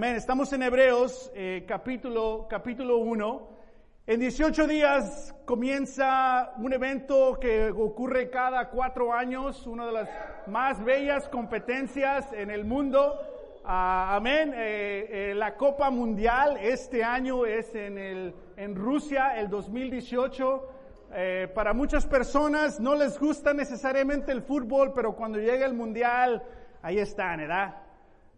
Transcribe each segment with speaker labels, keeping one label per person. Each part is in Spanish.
Speaker 1: Amén. Estamos en Hebreos, eh, capítulo, capítulo 1. En 18 días comienza un evento que ocurre cada cuatro años, una de las más bellas competencias en el mundo. Ah, amén. Eh, eh, la Copa Mundial este año es en, el, en Rusia, el 2018. para muchas personas no les gusta necesariamente el fútbol, pero cuando llega el Mundial, ahí están, ¿verdad?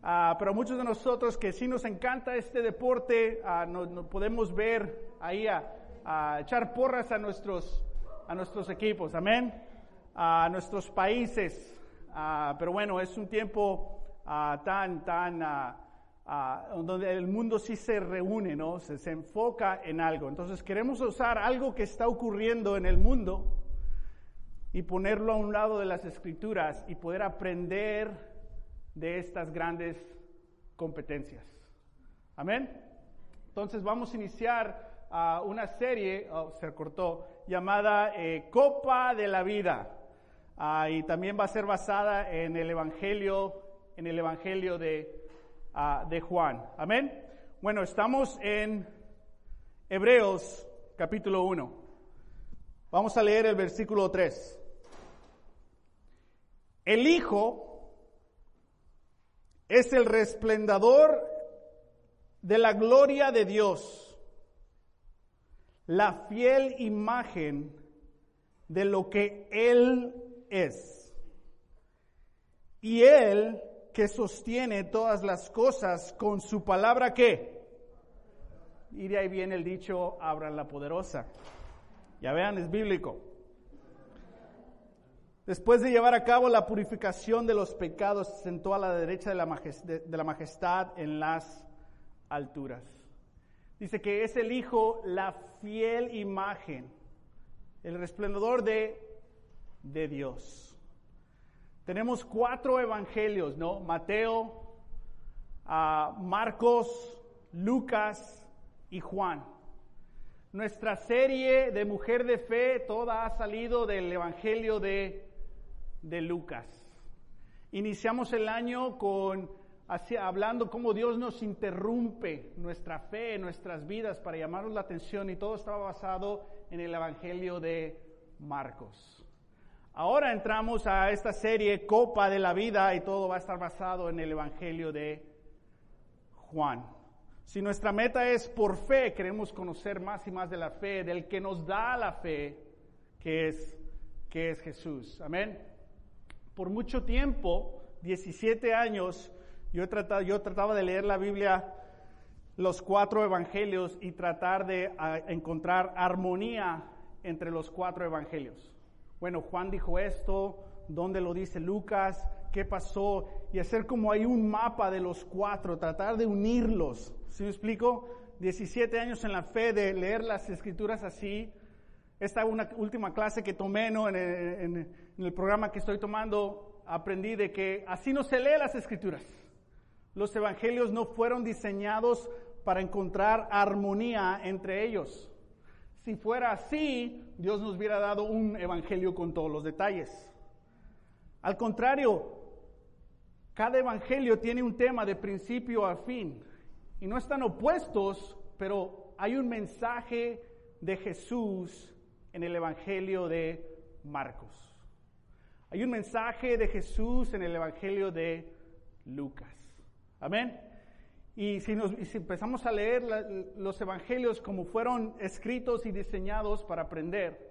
Speaker 1: Ah, pero muchos de nosotros que sí nos encanta este deporte, uh, no, podemos ver ahí a, echar porras a nuestros, a nuestros equipos, amén, a nuestros países. Ah, pero bueno, es un tiempo tan, tan, donde el mundo sí se reúne, ¿no? Se, se enfoca en algo. Entonces queremos usar algo que está ocurriendo en el mundo y ponerlo a un lado de las escrituras y poder aprender de estas grandes competencias. Amén. Entonces vamos a iniciar uh, una serie, oh, se cortó, llamada eh, Copa de la Vida. Uh, y también va a ser basada en el Evangelio, en el Evangelio de, uh, de Juan. Amén. Bueno, estamos en Hebreos capítulo 1. Vamos a leer el versículo 3. El Hijo es el resplendor de la gloria de Dios, la fiel imagen de lo que Él es. Y Él que sostiene todas las cosas con su palabra que. Y de ahí viene el dicho, abran la poderosa. Ya vean, es bíblico. Después de llevar a cabo la purificación de los pecados, se sentó a la derecha de la, majestad, en las alturas. Dice que es el Hijo la fiel imagen, el resplendor de, de Dios. Tenemos cuatro evangelios, ¿no? Mateo, ah, Marcos, Lucas y Juan. Nuestra serie de Mujer de Fe, toda ha salido del Evangelio de de Lucas. Iniciamos el año con hablando cómo Dios nos interrumpe nuestra fe, nuestras vidas para llamarnos la atención y todo estaba basado en el Evangelio de Marcos. Ahora entramos a esta serie Copa de la Vida y todo va a estar basado en el Evangelio de Juan. Si nuestra meta es por fe, queremos conocer más y más de la fe, del que nos da la fe, que es, que es Jesús. Amén. Por mucho tiempo, 17 años, yo, trataba, de leer la Biblia, los cuatro evangelios y tratar de encontrar armonía entre los cuatro evangelios. Bueno, Juan dijo esto, ¿dónde lo dice Lucas? ¿Qué pasó? Y hacer como hay un mapa de los cuatro, tratar de unirlos. ¿Sí me explico? 17 años en la fe de leer las escrituras así, esta una última clase que tomé en, el, programa que estoy tomando, aprendí de que así no se lee las escrituras. Los evangelios no fueron diseñados para encontrar armonía entre ellos. Si fuera así, Dios nos hubiera dado un evangelio con todos los detalles. Al contrario, cada evangelio tiene un tema de principio a fin y no están opuestos, pero hay un mensaje de Jesús en el Evangelio de Marcos. Hay un mensaje de Jesús en el Evangelio de Lucas. Amén. Y si, empezamos a leer los evangelios como fueron escritos y diseñados para aprender,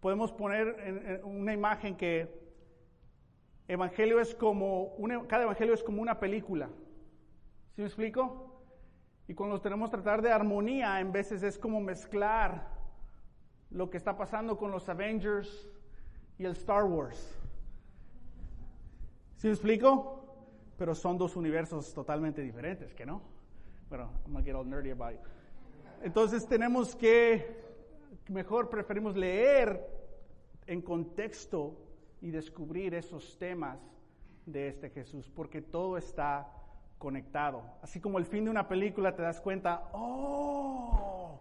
Speaker 1: podemos poner una imagen que evangelio es como cada evangelio es como una película. ¿Sí me explico? Y cuando tenemos que tratar de armonía, en veces es como mezclar lo que está pasando con los Avengers y el Star Wars. ¿Sí me explico? Pero son dos universos totalmente diferentes, ¿que no? Bueno, I'm gonna get all nerdy about it. Entonces tenemos que, mejor preferimos leer en contexto y descubrir esos temas de este Jesús, porque todo está conectado. Así como el fin de una película te das cuenta, oh,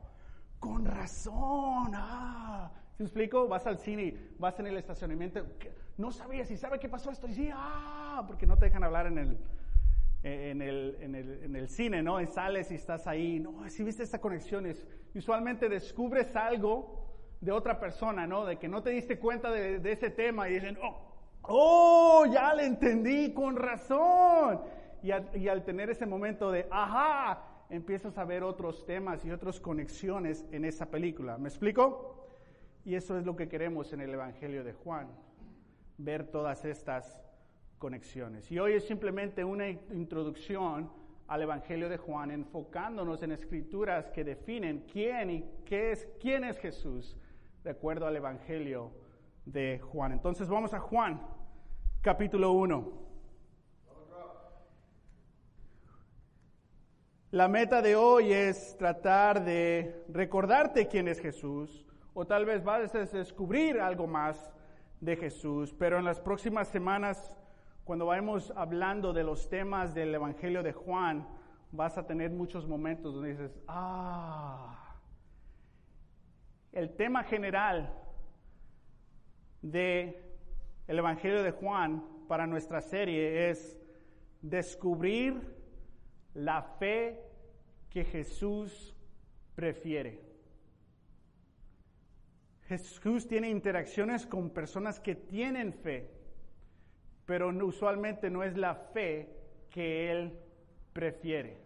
Speaker 1: con razón. Ah. ¿Se explico? Vas al cine, vas en el estacionamiento. No sabías si sabe qué pasó esto. Y sí, ah, porque no te dejan hablar en el, en el, en el, en el cine, ¿no? Y sales y estás ahí, no, si viste esta conexión, es, usualmente descubres algo de otra persona, ¿no? De que no te diste cuenta de, de ese tema y dicen, oh, oh, ya le entendí con razón. Y al, y al tener ese momento de, ajá, empiezas a ver otros temas y otras conexiones en esa película. ¿Me explico? Y eso es lo que queremos en el Evangelio de Juan, ver todas estas conexiones. Y hoy es simplemente una introducción al Evangelio de Juan, enfocándonos en escrituras que definen quién y qué es, quién es Jesús, de acuerdo al Evangelio de Juan. Entonces vamos a Juan, capítulo 1. La meta de hoy es tratar de recordarte quién es Jesús, o tal vez vas a descubrir algo más de Jesús, pero en las próximas semanas cuando vayamos hablando de los temas del Evangelio de Juan, vas a tener muchos momentos donde dices, ah, el tema general de el Evangelio de Juan para nuestra serie es descubrir la fe que Jesús prefiere. Jesús tiene interacciones con personas que tienen fe pero usualmente no es la fe que él prefiere.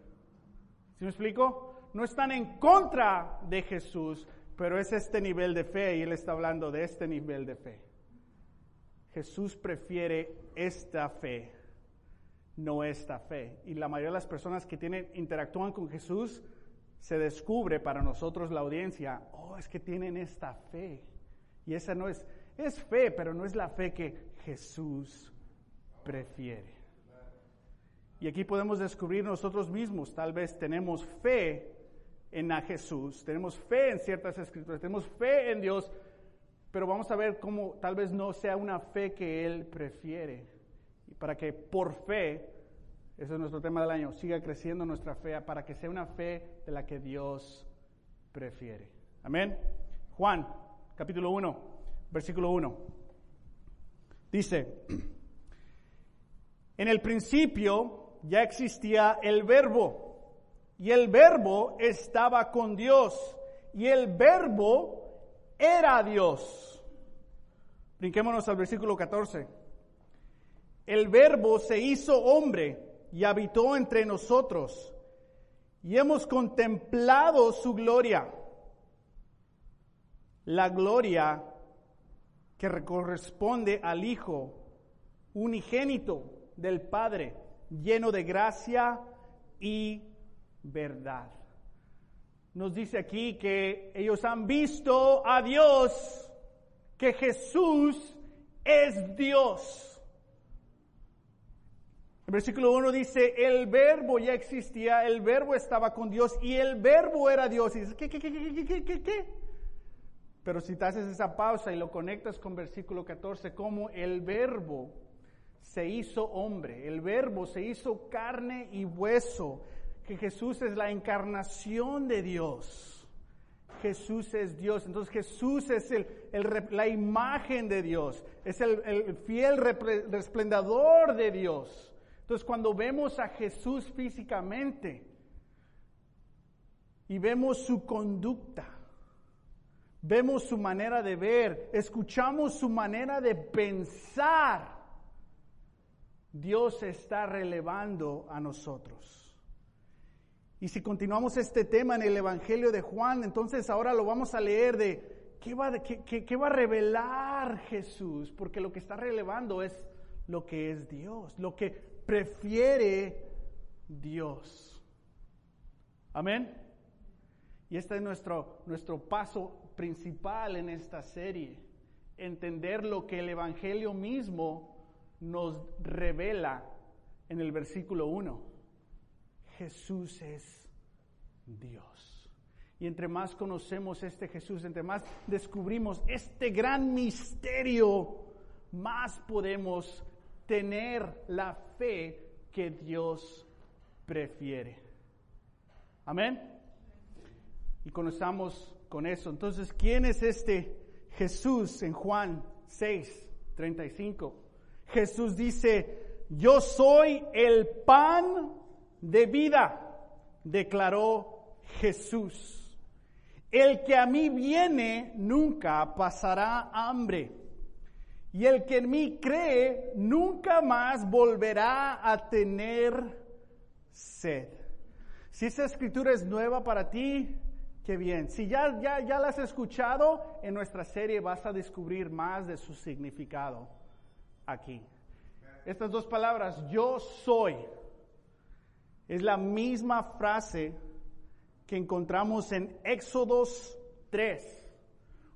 Speaker 1: ¿Sí me explico? No están en contra de Jesús, pero es este nivel de fe y él está hablando de este nivel de fe. Jesús prefiere esta fe, no esta fe. Y la mayoría de las personas que tienen, interactúan con Jesús, se descubre para nosotros la audiencia, oh, es que tienen esta fe. Y esa no es, es fe, pero no es la fe que Jesús prefiere. Y aquí podemos descubrir nosotros mismos, tal vez tenemos fe en a Jesús, tenemos fe en ciertas escrituras, tenemos fe en Dios, pero vamos a ver cómo tal vez no sea una fe que Él prefiere. Y para que por fe, ese es nuestro tema del año, siga creciendo nuestra fe, para que sea una fe de la que Dios prefiere. Amén. Juan, capítulo 1, versículo 1. Dice, en el principio ya existía el verbo y el verbo estaba con Dios y el verbo era Dios. Brinquémonos al versículo 14. El verbo se hizo hombre y habitó entre nosotros y hemos contemplado su gloria, la gloria que corresponde al Hijo unigénito del Padre, lleno de gracia y verdad. Nos dice aquí que ellos han visto a Dios, que Jesús es Dios. El versículo 1 dice, el verbo ya existía, el verbo estaba con Dios y el verbo era Dios. Y dices, ¿qué, qué, qué, qué, qué, qué, qué? Pero si te haces esa pausa y lo conectas con versículo 14, como el verbo se hizo hombre, el verbo se hizo carne y hueso, que Jesús es la encarnación de Dios. Jesús es Dios, entonces Jesús es el, la imagen de Dios, es el, el fiel resplendador de Dios. Entonces cuando vemos a Jesús físicamente y vemos su conducta, vemos su manera de ver, escuchamos su manera de pensar, Dios está relevando a nosotros. Y si continuamos este tema en el Evangelio de Juan, entonces ahora lo vamos a leer de qué va, va a revelar Jesús, porque lo que está relevando es lo que es Dios, lo que prefiere Dios. Amén. Y este es nuestro, nuestro paso principal en esta serie, entender lo que el Evangelio mismo nos revela en el versículo 1. Jesús es Dios. Y entre más conocemos este Jesús, entre más descubrimos este gran misterio, más podemos tener la fe que Dios prefiere. Amén. Y conozcamos con eso. Entonces, ¿quién es este Jesús en Juan 6, 35? Jesús dice, yo soy el pan de vida, declaró Jesús. El que a mí viene nunca pasará hambre. Y el que en mí cree nunca más volverá a tener sed. Si esa escritura es nueva para ti, qué bien. Si ya, ya, ya la has escuchado, en nuestra serie vas a descubrir más de su significado aquí. Estas dos palabras, yo soy, es la misma frase que encontramos en Éxodos 3,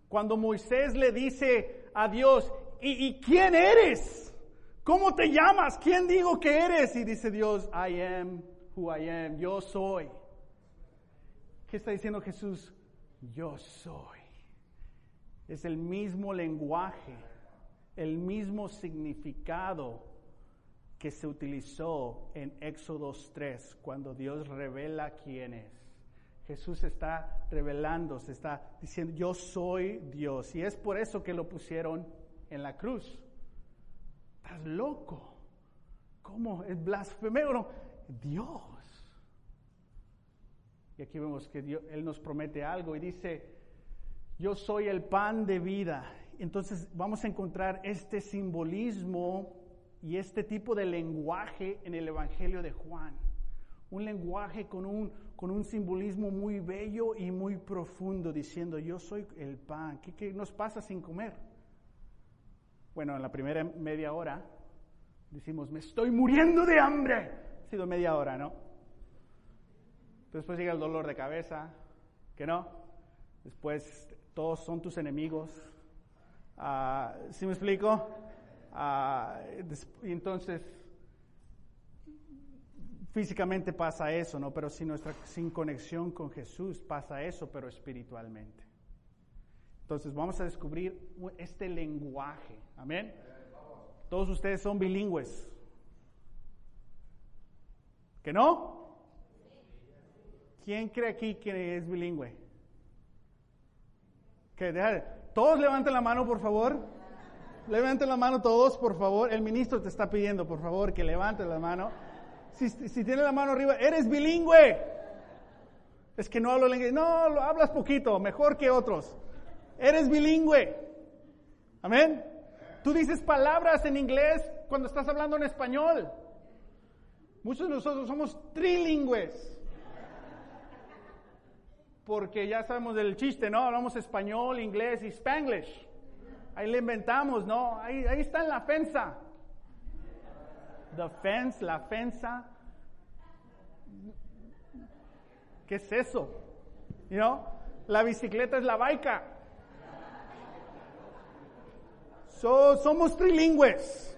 Speaker 1: cuando Moisés le dice a Dios, ¿y, quién eres? ¿Cómo te llamas? ¿Quién digo que eres? Y dice Dios, I am who I am, yo soy. ¿Qué está diciendo Jesús? Yo soy. Es el mismo lenguaje, el mismo significado que se utilizó en Éxodo 3 cuando Dios revela quién es. Jesús está revelando, se está diciendo, yo soy Dios. Y es por eso que lo pusieron en la cruz. Estás loco. ¿Cómo? Es blasfemero. Dios. Y aquí vemos que Dios, Él nos promete algo y dice, yo soy el pan de vida. Entonces vamos a encontrar este simbolismo y este tipo de lenguaje en el Evangelio de Juan. Un lenguaje con un, con un simbolismo muy bello y muy profundo, diciendo, yo soy el pan. ¿Qué, ¿Qué, nos pasa sin comer? Bueno, en la primera media hora decimos, me estoy muriendo de hambre sido media hora, ¿no? Después llega el dolor de cabeza, que no. Después todos son tus enemigos. Uh, ¿Sí me explico? Uh, y entonces físicamente pasa eso, ¿no? Pero sin, nuestra, sin conexión con Jesús pasa eso, pero espiritualmente. Entonces vamos a descubrir este lenguaje. Amén. Todos ustedes son bilingües. ¿Que no? ¿Quién cree aquí que es bilingüe? Que todos levanten la mano, por favor. Levanten la mano todos, por favor. El ministro te está pidiendo, por favor, que levantes la mano. Si, si tienes la mano arriba, eres bilingüe. Es que no hablo inglés. No, lo hablas poquito, mejor que otros. Eres bilingüe. Amén. Tú dices palabras en inglés cuando estás hablando en español. Muchos de nosotros somos trilingües. Porque ya sabemos del chiste, ¿no? Hablamos español, inglés y spanglish. Ahí le inventamos, ¿no? Ahí, está en la fensa. The fence, la fensa. ¿Qué es eso? You know? La bicicleta es la baica. So, somos trilingües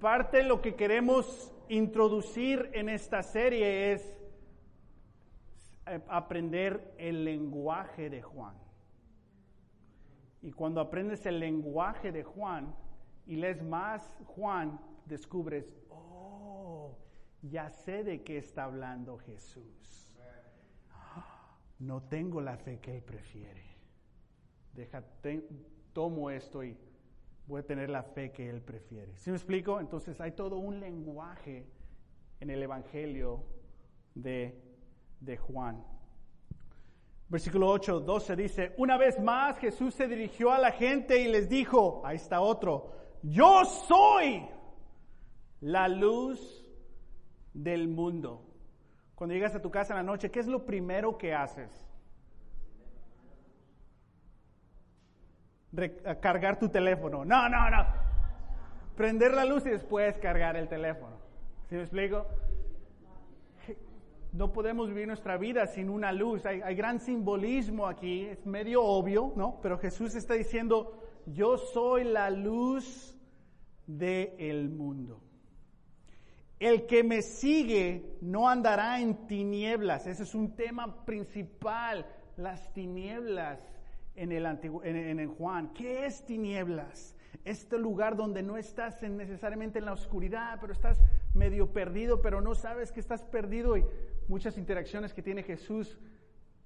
Speaker 1: parte de lo que queremos introducir en esta serie es eh, aprender el lenguaje de Juan. Y cuando aprendes el lenguaje de Juan y lees más Juan, descubres, oh, ya sé de qué está hablando Jesús. No tengo la fe que él prefiere. Deja, tomo esto y voy a tener la fe que Él prefiere. ¿Sí me explico? Entonces hay todo un lenguaje en el Evangelio de, de Juan. Versículo 8, 12 dice, una vez más Jesús se dirigió a la gente y les dijo, ahí está otro, yo soy la luz del mundo. Cuando llegas a tu casa en la noche, ¿qué es lo primero que haces? Cargar tu teléfono. No, no, no. Prender la luz y después cargar el teléfono. ¿Sí me explico? No podemos vivir nuestra vida sin una luz. Hay, gran simbolismo aquí, es medio obvio, ¿no? Pero Jesús está diciendo, yo soy la luz del mundo. El que me sigue no andará en tinieblas. Ese es un tema principal, las tinieblas en el, antiguo, en, Juan. ¿Qué es tinieblas? Este lugar donde no estás necesariamente en la oscuridad, pero estás medio perdido, pero no sabes que estás perdido. Y muchas interacciones que tiene Jesús,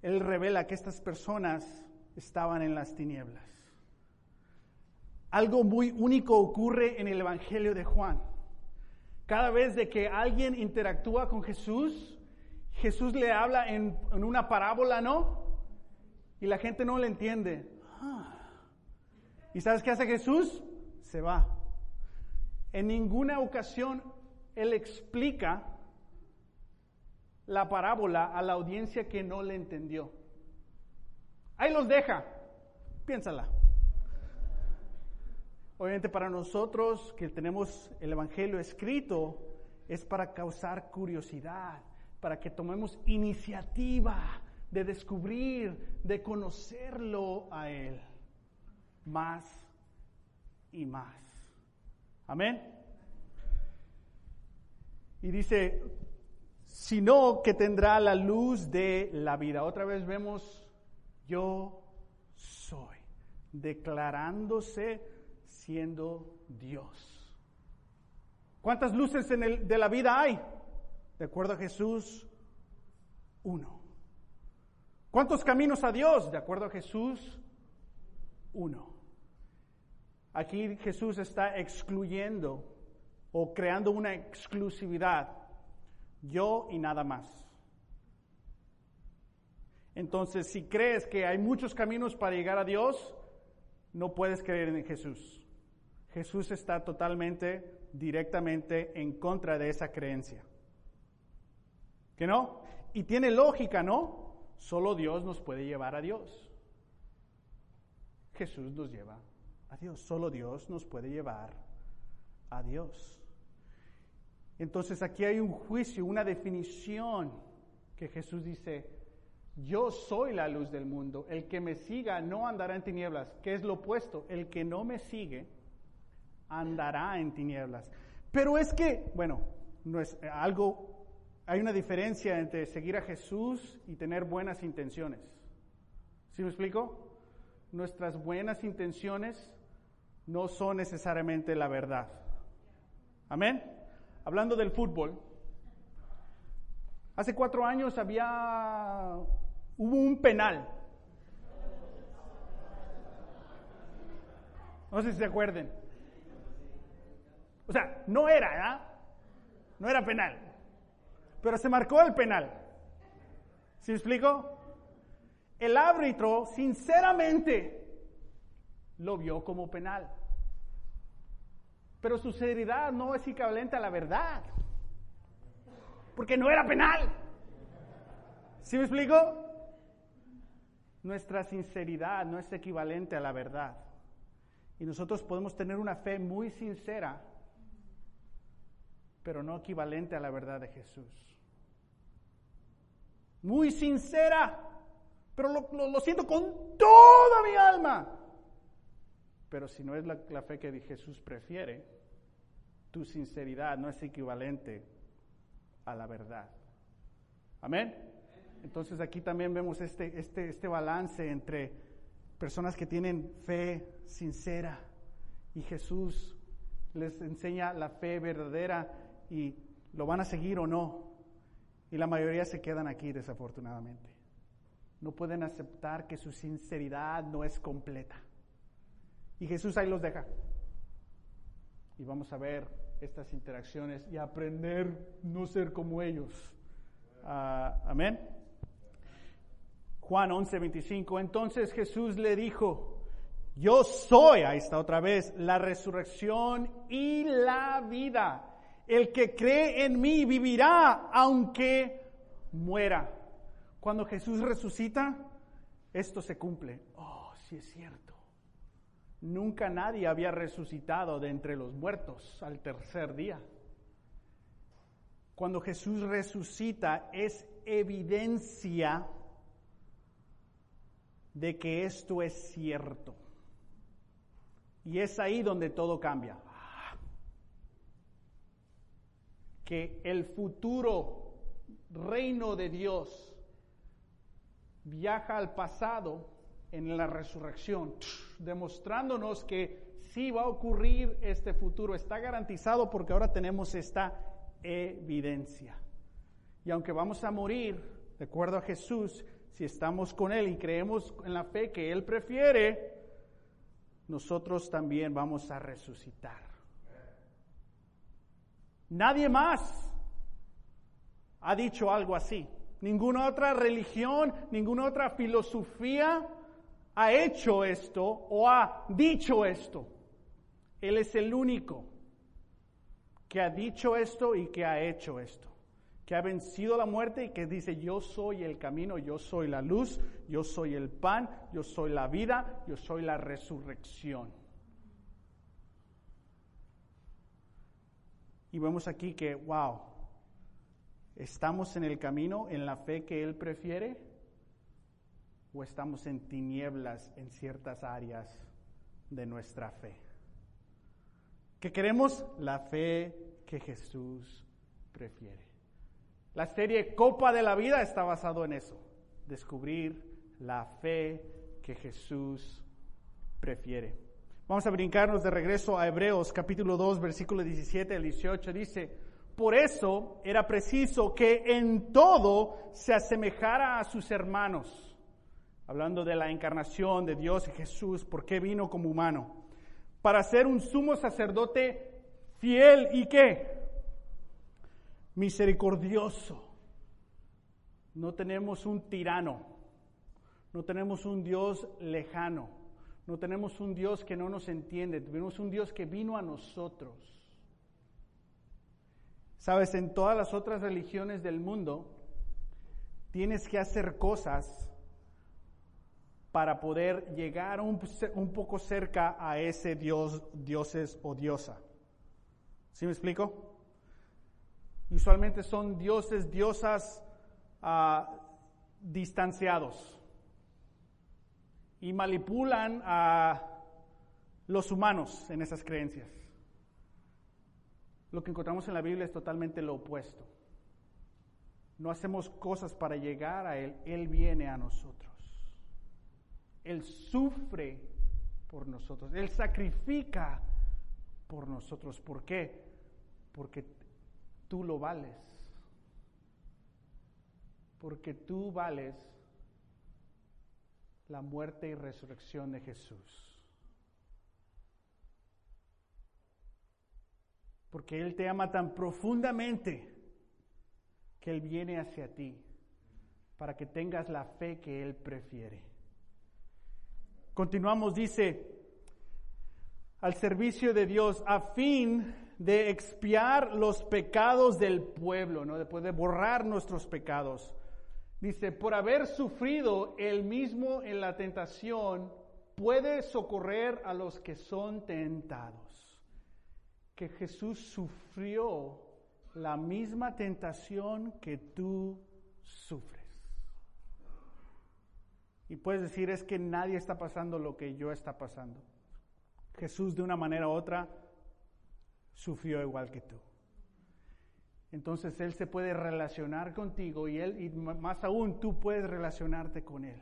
Speaker 1: Él revela que estas personas estaban en las tinieblas. Algo muy único ocurre en el Evangelio de Juan. Cada vez de que alguien interactúa con Jesús, Jesús le habla en, una parábola, ¿no? Y la gente no le entiende. Ah. ¿Y sabes qué hace Jesús? Se va. En ninguna ocasión Él explica la parábola a la audiencia que no le entendió. Ahí los deja. Piénsala. Obviamente para nosotros que tenemos el Evangelio escrito es para causar curiosidad, para que tomemos iniciativa de descubrir, de conocerlo a Él más y más. Amén. Y dice, sino que tendrá la luz de la vida. Otra vez vemos, yo soy, declarándose siendo Dios. ¿Cuántas luces de la vida hay? De acuerdo a Jesús, uno. ¿Cuántos caminos a Dios? De acuerdo a Jesús, uno. Aquí Jesús está excluyendo o creando una exclusividad. Yo y nada más. Entonces, si crees que hay muchos caminos para llegar a Dios, no puedes creer en Jesús. Jesús está totalmente, directamente en contra de esa creencia. ¿Que no? Y tiene lógica, ¿no? Solo Dios nos puede llevar a Dios. Jesús nos lleva a Dios. Solo Dios nos puede llevar a Dios. Entonces aquí hay un juicio, una definición que Jesús dice, yo soy la luz del mundo, el que me siga no andará en tinieblas, que es lo opuesto, el que no me sigue andará en tinieblas. Pero es que, bueno, no es algo, hay una diferencia entre seguir a Jesús y tener buenas intenciones. ¿Sí me explico? Nuestras buenas intenciones no son necesariamente la verdad. Amén. Hablando del fútbol, hace cuatro años había, hubo un penal. No sé si se acuerden. O sea, no era, ¿eh? No era penal. Pero se marcó el penal. ¿Sí me explico? El árbitro, sinceramente, lo vio como penal. Pero su seriedad no es equivalente a la verdad. Porque no era penal. ¿Sí me explico? Nuestra sinceridad no es equivalente a la verdad. Y nosotros podemos tener una fe muy sincera, pero no equivalente a la verdad de Jesús. Muy sincera, pero lo, siento con toda mi alma. Pero si no es la, fe que Jesús prefiere, tu sinceridad no es equivalente a la verdad. Amén. Entonces aquí también vemos este, este, este balance entre personas que tienen fe sincera y Jesús les enseña la fe verdadera y lo van a seguir o no. Y la mayoría se quedan aquí desafortunadamente. No pueden aceptar que su sinceridad no es completa. Y Jesús ahí los deja. Y vamos a ver estas interacciones y aprender no ser como ellos. Ah, amén. Juan 11, 25. Entonces Jesús le dijo, yo soy, ahí está otra vez, la resurrección y la vida. El que cree en mí vivirá aunque muera. Cuando Jesús resucita, esto se cumple. Oh, sí es cierto. Nunca nadie había resucitado de entre los muertos al tercer día. Cuando Jesús resucita es evidencia de que esto es cierto. Y es ahí donde todo cambia. Que el futuro reino de Dios viaja al pasado en la resurrección, demostrándonos que sí va a ocurrir este futuro, está garantizado porque ahora tenemos esta evidencia. Y aunque vamos a morir, de acuerdo a Jesús, si estamos con Él y creemos en la fe que Él prefiere, nosotros también vamos a resucitar. Nadie más ha dicho algo así. Ninguna otra religión, ninguna otra filosofía ha hecho esto o ha dicho esto. Él es el único que ha dicho esto y que ha hecho esto. Que ha vencido la muerte y que dice, yo soy el camino, yo soy la luz, yo soy el pan, yo soy la vida, yo soy la resurrección. Y vemos aquí que, wow, ¿estamos en el camino, en la fe que Él prefiere? ¿O estamos en tinieblas en ciertas áreas de nuestra fe? ¿Qué queremos? La fe que Jesús prefiere. La serie Copa de la Vida está basado en eso, descubrir la fe que Jesús prefiere. Vamos a brincarnos de regreso a Hebreos capítulo 2, versículo 17 al 18. Dice, por eso era preciso que en todo se asemejara a sus hermanos. Hablando de la encarnación de Dios y Jesús, ¿por qué vino como humano? Para ser un sumo sacerdote fiel y qué? Misericordioso. No tenemos un tirano, no tenemos un Dios lejano no tenemos un Dios que no nos entiende, tenemos un Dios que vino a nosotros. Sabes, en todas las otras religiones del mundo tienes que hacer cosas para poder llegar un, poco cerca a ese Dios, dioses o diosa. ¿Sí me explico? Usualmente son dioses, diosas ah, distanciados y manipulan a los humanos en esas creencias. Lo que encontramos en la Biblia es totalmente lo opuesto. No hacemos cosas para llegar a Él, Él viene a nosotros. Él sufre por nosotros, Él sacrifica por nosotros. ¿Por qué? Porque tú lo vales. Porque tú vales la muerte y resurrección de Jesús. Porque Él te ama tan profundamente que Él viene hacia ti para que tengas la fe que Él prefiere. Continuamos, dice, al servicio de Dios a fin de expiar los pecados del pueblo, ¿no? De borrar nuestros pecados Dice, por haber sufrido el mismo en la tentación, puede socorrer a los que son tentados. Que Jesús sufrió la misma tentación que tú sufres. Y puedes decir, es que nadie está pasando lo que yo está pasando. Jesús de una manera u otra sufrió igual que tú entonces Él se puede relacionar contigo y Él, y más aún, tú puedes relacionarte con Él.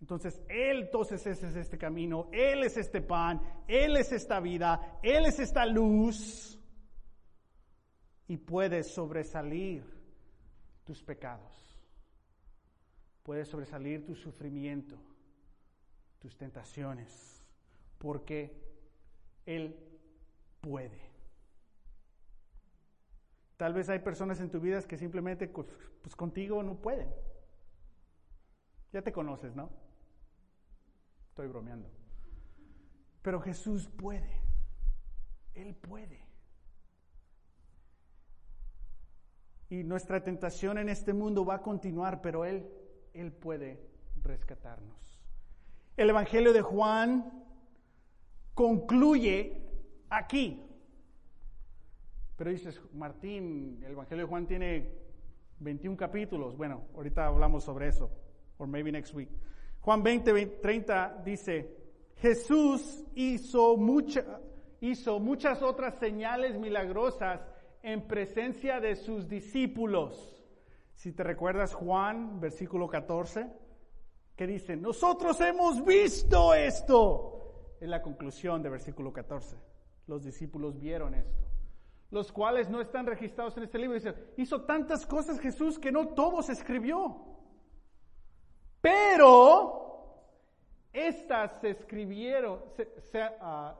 Speaker 1: Entonces, Él entonces es este camino, Él es este pan, Él es esta vida, Él es esta luz y puedes sobresalir tus pecados, puedes sobresalir tu sufrimiento, tus tentaciones, porque Él puede. Tal vez hay personas en tu vida que simplemente pues, pues, contigo no pueden. Ya te conoces, ¿no? Estoy bromeando. Pero Jesús puede. Él puede. Y nuestra tentación en este mundo va a continuar, pero Él, Él puede rescatarnos. El Evangelio de Juan concluye aquí. Pero dices, Martín, el Evangelio de Juan tiene 21 capítulos. Bueno, ahorita hablamos sobre eso, or maybe next week. Juan 20, 30 dice, Jesús hizo, hizo muchas otras señales milagrosas en presencia de sus discípulos. Si te recuerdas Juan, versículo 14, que dice, nosotros hemos visto esto. Es la conclusión de versículo 14. Los discípulos vieron esto los cuales no están registrados en este libro. Dice, hizo tantas cosas Jesús que no todos escribió. Pero estas se escribieron, ah,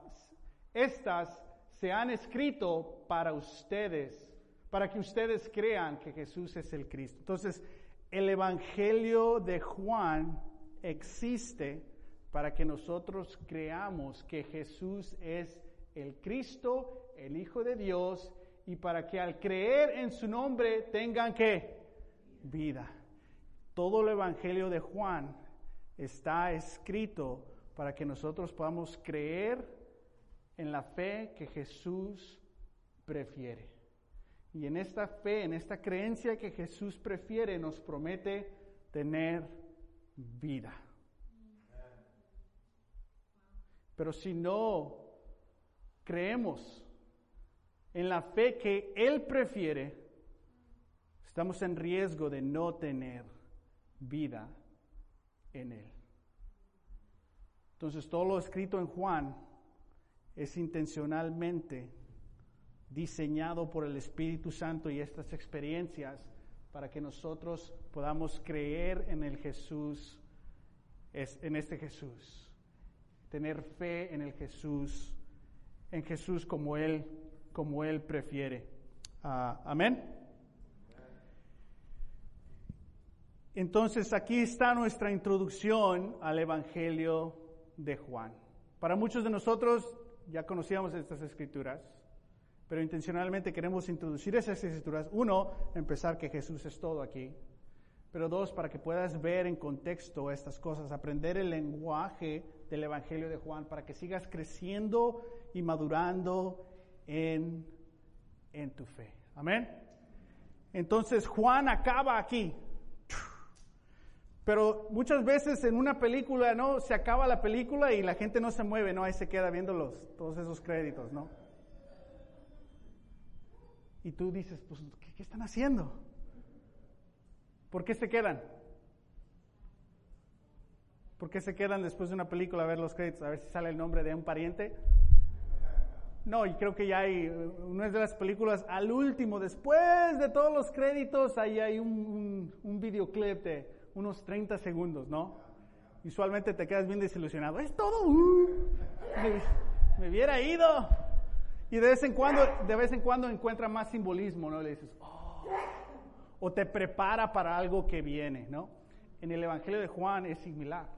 Speaker 1: estas se han escrito para ustedes, para que ustedes crean que Jesús es el Cristo. Entonces, el Evangelio de Juan existe para que nosotros creamos que Jesús es el Cristo, el Hijo de Dios, y para que al creer en su nombre tengan que vida. Todo el Evangelio de Juan está escrito para que nosotros podamos creer en la fe que Jesús prefiere. Y en esta fe, en esta creencia que Jesús prefiere, nos promete tener vida. Pero si no creemos en la fe que Él prefiere, estamos en riesgo de no tener vida en Él. Entonces todo lo escrito en Juan es intencionalmente diseñado por el Espíritu Santo y estas experiencias para que nosotros podamos creer en el Jesús, en este Jesús, tener fe en el Jesús, en Jesús como Él, como Él prefiere. Ah, amén. Entonces aquí está nuestra introducción al Evangelio de Juan. Para muchos de nosotros ya conocíamos estas escrituras, pero intencionalmente queremos introducir esas escrituras. Uno, empezar que Jesús es todo aquí. Pero dos, para que puedas ver en contexto estas cosas, aprender el lenguaje del Evangelio de Juan, para que sigas creciendo y madurando en, en tu fe. Amén. Entonces Juan acaba aquí. Pero muchas veces en una película, ¿no? Se acaba la película y la gente no se mueve, ¿no? Ahí se queda viendo los, todos esos créditos, ¿no? Y tú dices, pues, ¿qué, están haciendo? ¿Por qué se quedan? ¿Por qué se quedan después de una película a ver los créditos? A ver si sale el nombre de un pariente. No, y creo que ya hay una de las películas al último, después de todos los créditos, ahí hay un, un, videoclip de unos 30 segundos, ¿no? Usualmente te quedas bien desilusionado. Es todo. Me, me hubiera ido. Y de vez en cuando, de vez en cuando encuentra más simbolismo, ¿no? Le dices, oh, o te prepara para algo que viene, ¿no? En el Evangelio de Juan es similar.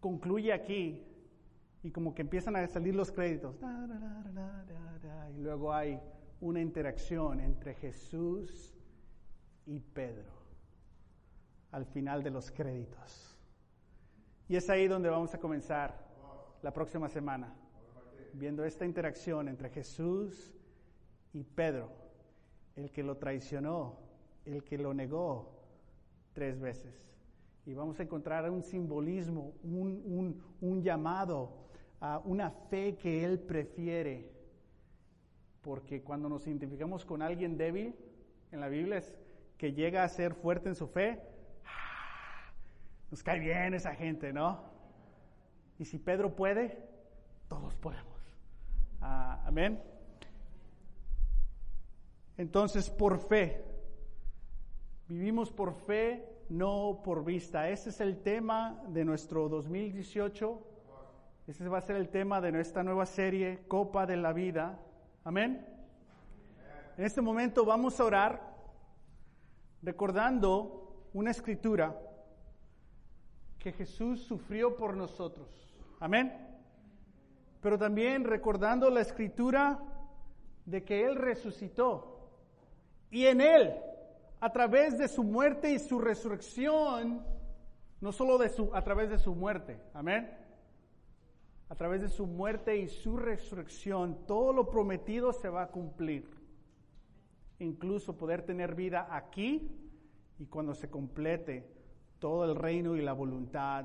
Speaker 1: Concluye aquí y como que empiezan a salir los créditos. Y luego hay una interacción entre Jesús y Pedro al final de los créditos. Y es ahí donde vamos a comenzar la próxima semana viendo esta interacción entre Jesús y Pedro, el que lo traicionó, el que lo negó tres veces. Y vamos a encontrar un simbolismo, un, llamado a una fe que Él prefiere. Porque cuando nos identificamos con alguien débil, en la Biblia es que llega a ser fuerte en su fe, ¡ah! nos cae bien esa gente, ¿no? Y si Pedro puede, todos podemos. Ah, amén. Entonces, por fe. Vivimos por fe, no por vista. Ese es el tema de nuestro 2018. Ese va a ser el tema de nuestra nueva serie, Copa de la Vida. Amén. En este momento vamos a orar recordando una escritura que Jesús sufrió por nosotros. Amén pero también recordando la escritura de que Él resucitó. Y en Él, a través de su muerte y su resurrección, no solo de su, a través de su muerte, amén. A través de su muerte y su resurrección, todo lo prometido se va a cumplir. Incluso poder tener vida aquí y cuando se complete todo el reino y la voluntad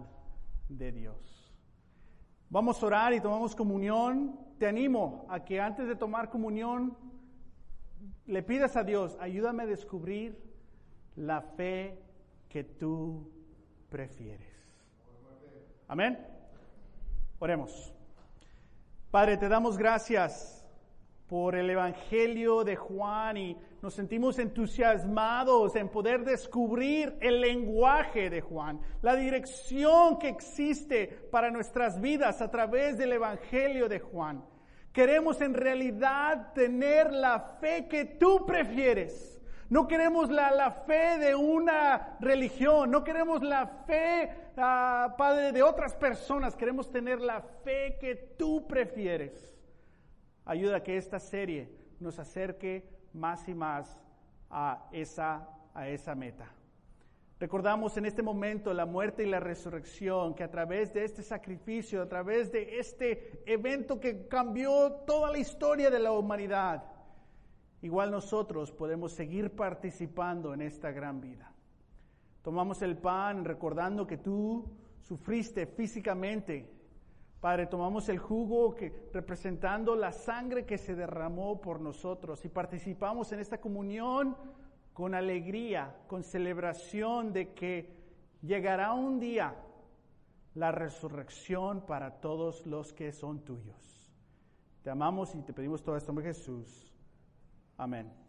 Speaker 1: de Dios. Vamos a orar y tomamos comunión. Te animo a que antes de tomar comunión le pidas a Dios, ayúdame a descubrir la fe que tú prefieres. Amén. Oremos. Padre, te damos gracias por el Evangelio de Juan y nos sentimos entusiasmados en poder descubrir el lenguaje de Juan, la dirección que existe para nuestras vidas a través del Evangelio de Juan. Queremos en realidad tener la fe que tú prefieres. No queremos la, fe de una religión, no queremos la fe, ah, Padre, de otras personas, queremos tener la fe que tú prefieres. Ayuda a que esta serie nos acerque más y más a esa, a esa meta. Recordamos en este momento la muerte y la resurrección, que a través de este sacrificio, a través de este evento que cambió toda la historia de la humanidad, igual nosotros podemos seguir participando en esta gran vida. Tomamos el pan recordando que tú sufriste físicamente Padre, tomamos el jugo que, representando la sangre que se derramó por nosotros y participamos en esta comunión con alegría, con celebración de que llegará un día la resurrección para todos los que son tuyos. Te amamos y te pedimos todo esto en Jesús. Amén.